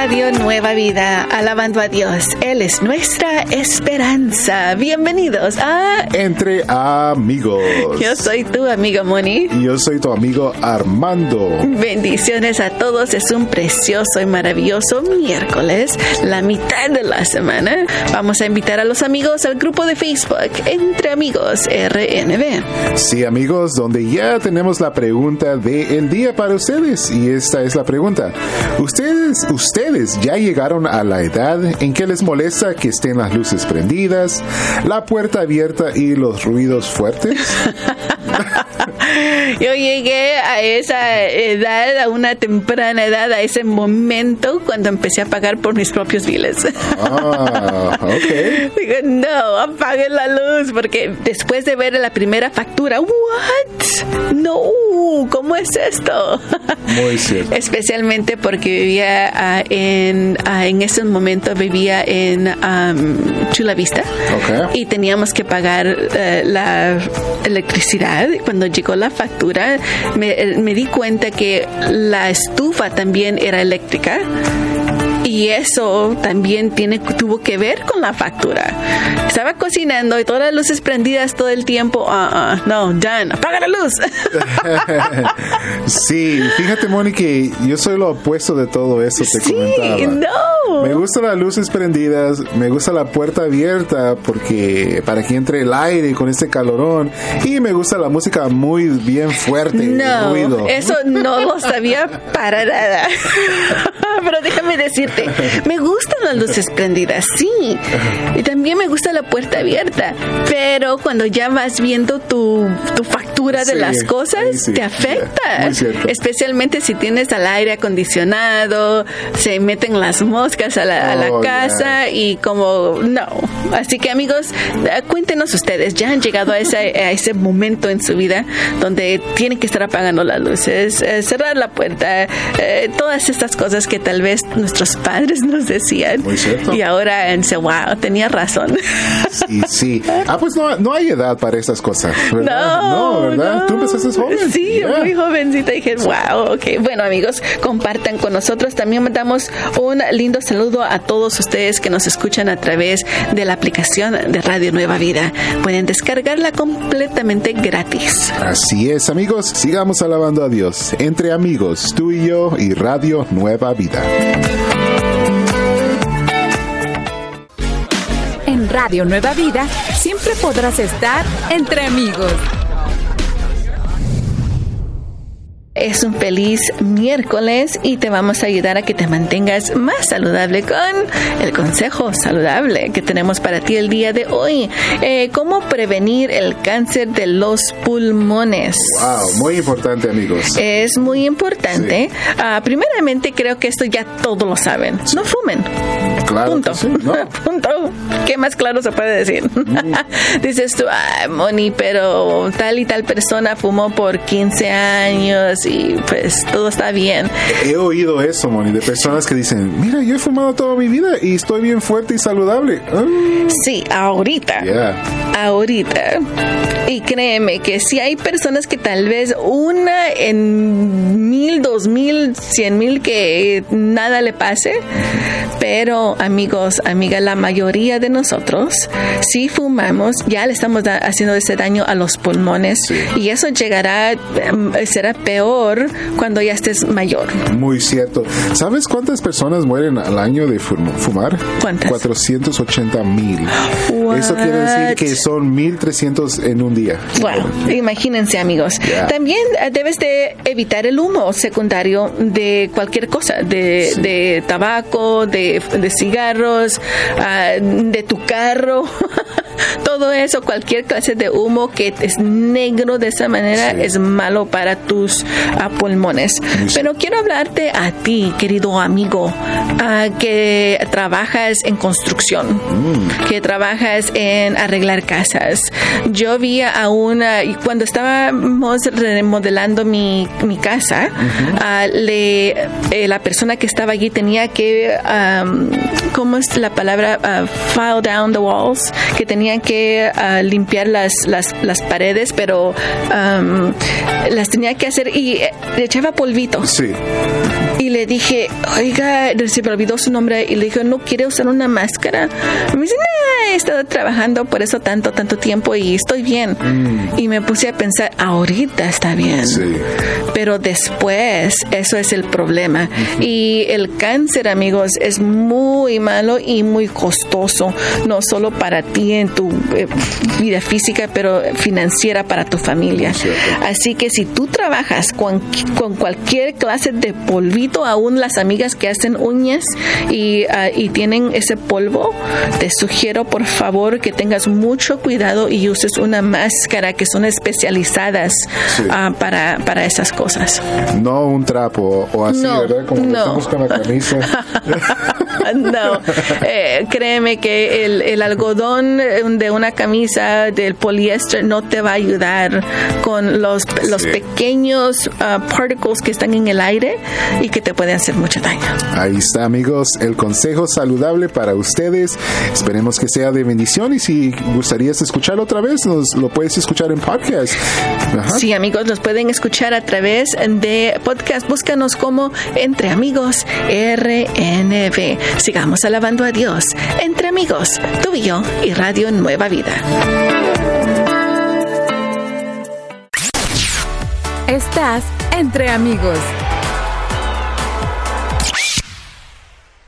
Radio Nueva Vida, alabando a Dios. Él es nuestra esperanza. Bienvenidos a Entre Amigos. Yo soy tu amigo Moni. Y yo soy tu amigo Armando. Bendiciones a todos. Es un precioso y maravilloso miércoles, la mitad de la semana. Vamos a invitar a los amigos al grupo de Facebook Entre Amigos RNB. Sí, amigos, donde ya tenemos la pregunta del día para ustedes. Y esta es la pregunta. ¿Ustedes, ustedes ustedes ya llegaron a la edad en que les molesta que estén las luces prendidas, la puerta abierta y los ruidos fuertes? Yo llegué a esa edad, a una temprana edad, a ese momento cuando empecé a pagar por mis propios biles. Ah, ok. Digo, no, apaguen la luz, porque después de ver la primera factura, ¿what? No, ¿cómo es esto? Muy cierto. Especialmente porque vivía uh, en, uh, en ese momento vivía en um, Chula Vista okay. y teníamos que pagar uh, la electricidad. Cuando llegó la factura, me, me di cuenta que la estufa también era eléctrica y eso también tiene tuvo que ver con la factura. Estaba cocinando y todas las luces prendidas todo el tiempo. Uh, uh, no, Dan, apaga la luz. sí, fíjate, Moni, que yo soy lo opuesto de todo eso. Te sí, comentaba. no. Me gustan las luces prendidas, me gusta la puerta abierta porque para que entre el aire con este calorón y me gusta la música muy bien fuerte. No, ruido. eso no lo sabía para nada. Pero déjame me gustan las luces prendidas, sí. Y también me gusta la puerta abierta. Pero cuando ya vas viendo tu, tu factura de Sí, las cosas, sí, te afecta. Especialmente si tienes al aire acondicionado, se meten las moscas a la, a la Oh, casa y como no. Así que amigos, cuéntenos ustedes, ¿ya han llegado a ese, a ese momento en su vida donde tienen que estar apagando las luces, eh, cerrar la puerta, eh, todas estas cosas que tal vez nuestros padres nos decían? Muy cierto. Y ahora dice, wow, tenía razón. Y sí. Ah, pues no, no hay edad para estas cosas. ¿verdad? No, ¿verdad? no. Tú empezaste joven. Sí, Yeah. muy jovencita. Dije, wow, ok. Bueno, amigos, compartan con nosotros. También mandamos un lindo saludo a todos ustedes que nos escuchan a través de la aplicación de Radio Nueva Vida. Pueden descargarla completamente gratis. Así es, amigos. Sigamos alabando a Dios. Entre amigos, tú y yo y Radio Nueva Vida. Radio Nueva Vida siempre podrás estar entre amigos. Es un feliz miércoles y te vamos a ayudar a que te mantengas más saludable con el consejo saludable que tenemos para ti el día de hoy. Eh, ¿Cómo prevenir el cáncer de los pulmones? Wow, muy importante, amigos. Es muy importante. Ah, primeramente, creo que esto ya todos lo saben. No fumen. Claro Punto. que sí, ¿no? Punto. ¿Qué más claro se puede decir? Dices tú, ay, Moni, pero tal y tal persona fumó por 15 años y pues todo está bien. He oído eso, Moni, de personas que dicen, mira, yo he fumado toda mi vida y estoy bien fuerte y saludable. Ah, Sí, ahorita. yeah. ahorita. Y créeme que si hay personas que tal vez una en mil, dos mil, cien mil que nada le pase, pero amigos, amiga, la mayoría de nosotros, si fumamos, ya le estamos haciendo ese daño a los pulmones y eso llegará, em, será peor cuando ya estés mayor. Muy cierto. ¿Sabes cuántas personas mueren al año de fum- fumar? ¿Cuántas? 480 mil. Eso quiere decir que son 1300 en un día. Wow, imagínense amigos. Yeah. También eh, debes de evitar el humo secundario de cualquier cosa, de, Sí. de tabaco, de, de cigarros, ah, de tu carro. Todo eso, cualquier clase de humo que es negro de esa manera Sí. es malo para tus ah, pulmones. Pero quiero hablarte a ti, querido amigo, que trabajas en construcción, que trabajas en arreglar casas. Yo vi a una, y cuando estábamos remodelando mi, mi casa, ah, le, eh, la persona que estaba allí tenía que, am, ¿cómo es la palabra? Ah, file down the walls, que tenían que que ah, limpiar las, las, las, paredes, pero um, las tenía que hacer y le echaba polvito. Sí. Y le dije, oiga, se me olvidó su nombre y le dije, ¿no quiere usar una máscara? Y me dice, he estado trabajando por eso tanto, tanto tiempo y estoy bien. Mm. Y me puse a pensar, ahorita está bien. Sí. Pero después, eso es el problema. Y el cáncer, amigos, es muy malo y muy costoso, no solo para ti en tu eh, vida física, pero financiera para tu familia. Así que si tú trabajas con, con cualquier clase de polvito, aún las amigas que hacen uñas y, ah, y tienen ese polvo, te sugiero por favor que tengas mucho cuidado y uses una máscara que son especializadas ah, para, para esas cosas. No un trapo o así, ¿verdad? Como no. con la camisa. no, eh, créeme que el, el, algodón de una camisa del poliéster no te va a ayudar con los, los pequeños uh, particles que están en el aire y que te pueden hacer mucho daño. Ahí está, amigos, el consejo saludable para ustedes. Esperemos que sea de bendición y si gustarías escucharlo otra vez, nos lo puedes escuchar en podcast. Sí, amigos, nos pueden escuchar a través de podcast. Búscanos como Entre Amigos RNB. Sigamos alabando a Dios entre amigos, tú y yo y Radio Nueva Vida. Estás entre amigos.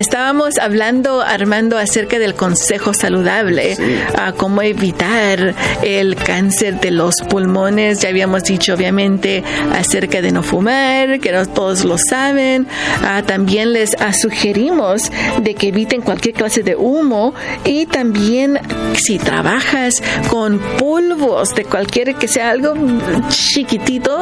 Estábamos hablando, Armando, acerca del consejo saludable, a cómo evitar el cáncer de los pulmones. Ya habíamos dicho, obviamente, acerca de no fumar, que no todos lo saben. Ah, también les sugerimos de que eviten cualquier clase de humo y también si trabajas con polvos de cualquier que sea algo chiquitito,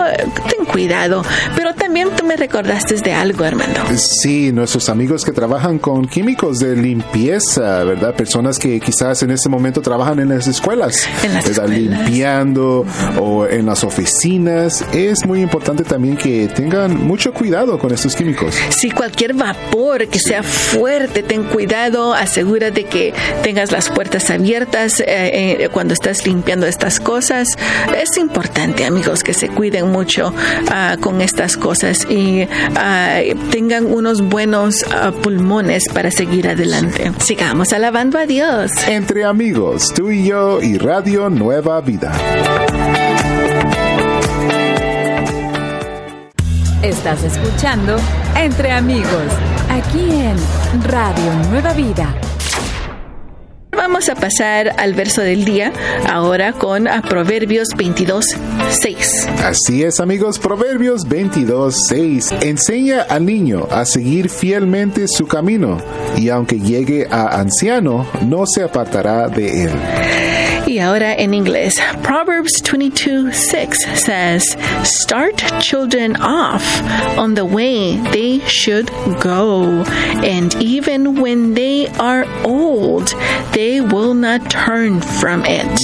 ten cuidado. Pero también tú me recordaste de algo, Armando. Sí, nuestros amigos que trabajan con químicos de limpieza, ¿verdad? Personas que quizás en este momento trabajan en las escuelas, en limpiando o en las oficinas. Es muy importante también que tengan mucho cuidado con estos químicos. Si cualquier vapor que sea fuerte, ten cuidado, asegura de que tengas las puertas abiertas eh, eh, cuando estás limpiando estas cosas. Es importante, amigos, que se cuiden mucho ah, con estas cosas y ah, tengan unos buenos ah, pulmones para seguir adelante. Sigamos alabando a Dios. Entre amigos, tú y yo y Radio Nueva Vida. Estás escuchando Entre amigos, aquí en Radio Nueva Vida Vamos a pasar al verso del día ahora con Proverbios 22, 6. Así es amigos, Proverbios 22, 6. Enseña al niño a seguir fielmente su camino y aunque llegue a anciano, no se apartará de él. Y ahora en inglés. Proverbs 22:6 says, Start children off on the way they should go, and even when they are old, they will not turn from it.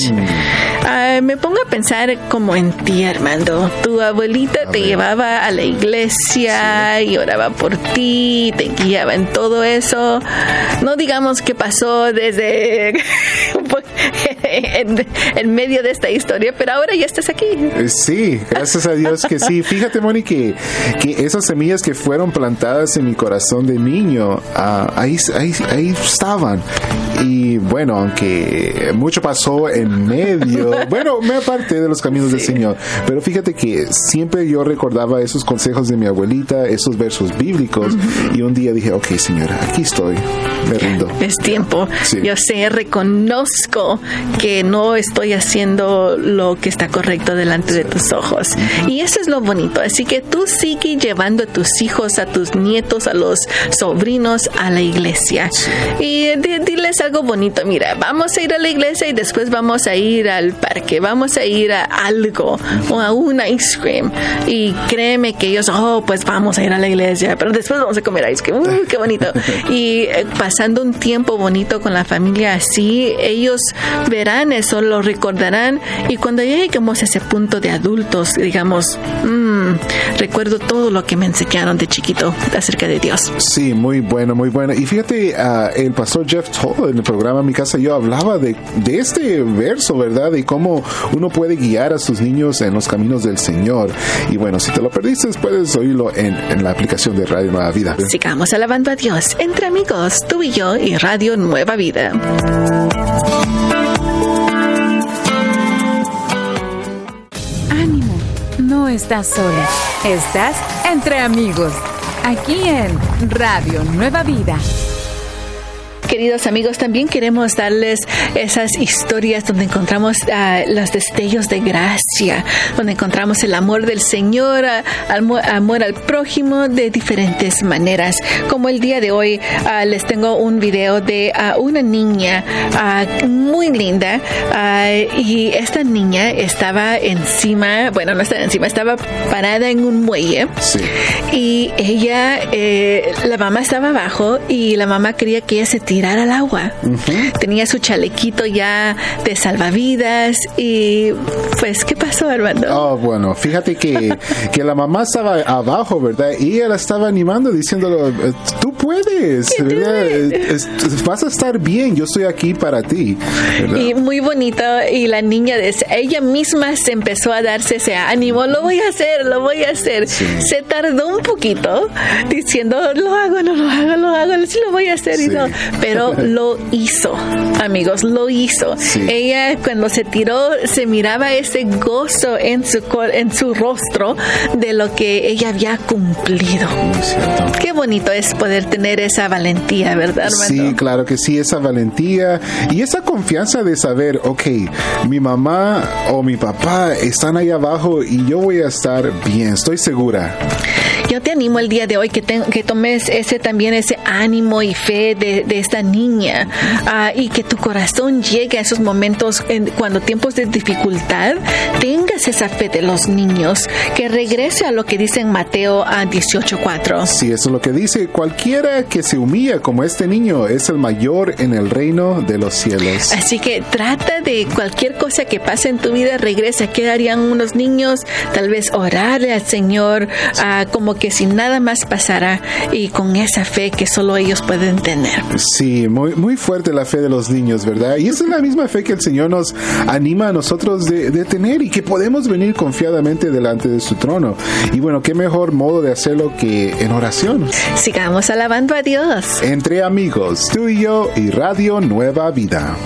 Uh, me pongo a pensar como en ti, Armando. Tu abuelita te llevaba a la iglesia y oraba por ti, te guiaba en todo eso. No digamos que pasó desde en, medio de esta historia, pero ahora ya estás aquí. Eh, sí, gracias a Dios que sí. Fíjate, Moni, que, esas semillas que fueron plantadas en mi corazón de niño, ah, ahí, ahí, ahí estaban. Y bueno, aunque mucho pasó en medio, bueno, me aparté de los caminos del Señor, pero fíjate que siempre yo recordaba esos consejos de mi abuelita, esos versos bíblicos, y un día dije, ok, señora, aquí estoy, me rindo. Es tiempo. Yo sé, reconozco que no estoy haciendo lo que está correcto delante de tus ojos. Y eso es lo bonito. Así que tú sigue llevando a tus hijos, a tus nietos, a los sobrinos a la iglesia. Y diles algo bonito. Mira, vamos a ir a la iglesia y después vamos a ir al parque. Vamos a ir a algo o a un ice cream. Y créeme que ellos, oh, pues vamos a ir a la iglesia, pero después vamos a comer ice cream. Uh, qué bonito. Y eh, pasando un tiempo bonito con la familia así, ellos verán eso, lo recordarán y cuando lleguemos a ese punto de adultos, digamos, mmm, recuerdo todo lo que me enseñaron de chiquito acerca de Dios. Sí, muy bueno, muy bueno. Y fíjate, uh, el pastor Jeff Toll en el programa Mi Casa Yo hablaba de, de este verso, ¿verdad? Y cómo uno puede guiar a sus niños en los caminos del Señor. Y bueno, si te lo perdiste, puedes oírlo en, en la aplicación de Radio Nueva Vida. Sigamos alabando a Dios entre amigos, tú y yo y Radio Nueva Vida. Estás sola, estás entre amigos, aquí en Radio Nueva Vida queridos amigos, también queremos darles esas historias donde encontramos uh, los destellos de gracia, donde encontramos el amor del Señor, uh, amor al prójimo de diferentes maneras. Como el día de hoy uh, les tengo un video de una niña muy linda y esta niña estaba encima, bueno, no estaba encima, estaba parada en un muelle sí. y ella, eh, la mamá estaba abajo y la mamá quería que ella se tirara al agua. Uh -huh. Tenía su chalequito ya de salvavidas y pues, ¿qué pasó, Armando? Oh, bueno, fíjate que, que la mamá estaba abajo, ¿verdad? Y ella la estaba animando, diciéndolo, tú puedes, ¿verdad? Es, vas a estar bien, yo estoy aquí para ti. ¿verdad? Y muy bonito, y la niña, ella misma se empezó a darse ese ánimo, lo voy a hacer, lo voy a hacer. Sí. Se tardó un poquito diciendo, lo hago, no lo hago, lo hago, sí lo voy a hacer sí. y no. Pero lo hizo, amigos, lo hizo. Sí. Ella cuando se tiró se miraba ese gozo en su en su rostro de lo que ella había cumplido. Qué bonito es poder tener esa valentía, ¿verdad, Armando? Sí, claro que sí, esa valentía y esa confianza de saber, ok, mi mamá o mi papá están ahí abajo y yo voy a estar bien, estoy segura yo te animo el día de hoy que, te, que tomes ese también ese ánimo y fe de, de esta niña uh, y que tu corazón llegue a esos momentos en, cuando tiempos de dificultad tengas esa fe de los niños que regrese a lo que dice en Mateo a 18:4. Sí, eso es lo que dice cualquiera que se humilla como este niño es el mayor en el reino de los cielos. Así que trata de cualquier cosa que pase en tu vida regresa. ¿Qué harían unos niños? Tal vez orarle al Señor uh, como que si nada más pasara y con esa fe que solo ellos pueden tener. Sí, muy, muy fuerte la fe de los niños, ¿verdad? Y esa es la misma fe que el Señor nos anima a nosotros de, de tener y que podemos venir confiadamente delante de su trono. Y bueno, qué mejor modo de hacerlo que en oración. Sigamos alabando a Dios. Entre amigos, tú y yo y Radio Nueva Vida.